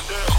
Under.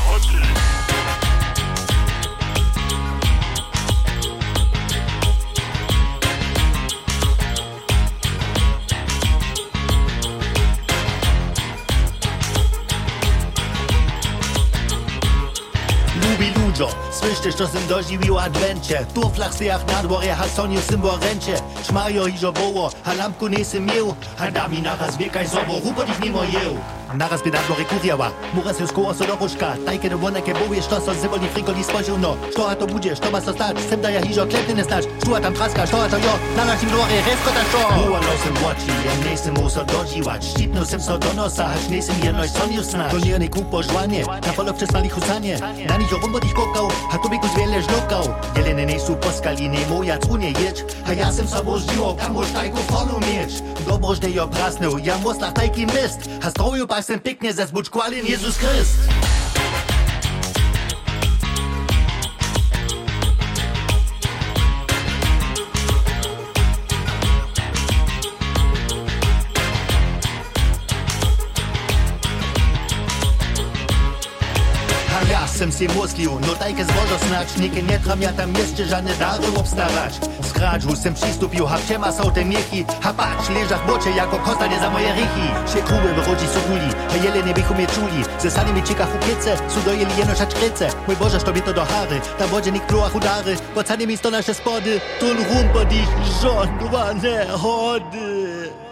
Słyszcie, što sem doživił advencie. Tu w flachstejach na dworze, ha soniu sym bo ręcie. Szmajo iżo woło, ha lampku nie sym mił. Ha da mi naraz wiekaj zobo, hupo dich nie mojeł. Naraz by na dworze kurjała. Muras już koło so do ruszka. Tajke do woneke bowie, što so zybol ni friko ni spojrzył no. Ha to budzie, što ma so stać. Sem da ja iżo klepny nie stać. Štu tam traska, što ha to jo. Na našim dworze, resko ta što. Była jestem łoci Ja nie jestem uso godziłać Ścipnął sem so do nosa Aż nejsem jestem jedno są już snać To nie nie kupo żłanie Na polo wczesnali husanie Na nich obombo ich kokał A tobie go zwiele żlokał Jeleny nie są poskali Nie moja cunie jedź A ja sem sobą zdziło Tam moż tajku folu mieć Dobrożny no, jo prasnął Ja mos na tajki mist A stroju pa sem piknie Ze zbuczkwalin Jezus Christ sem si muslił, no tajke zbożo snać, nikie nie tram tam jeszcze żadne dary obstawać. Z kradżu sem przystupił, ha wciema są te mieki, ha patrz, leżach bocze jako kostanie za moje rychi. Się kruby wychodzi z uguli, a jele nie bychu mnie czuli, ze sali mi cieka hukiece, su dojeli jeno szaczkrece. Mój Boże, što mi to do hary, tam wodzie nik pluach udary, bo canie mi sto nasze spody, tul rumpo dich żądwane hody.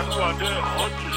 What do I do?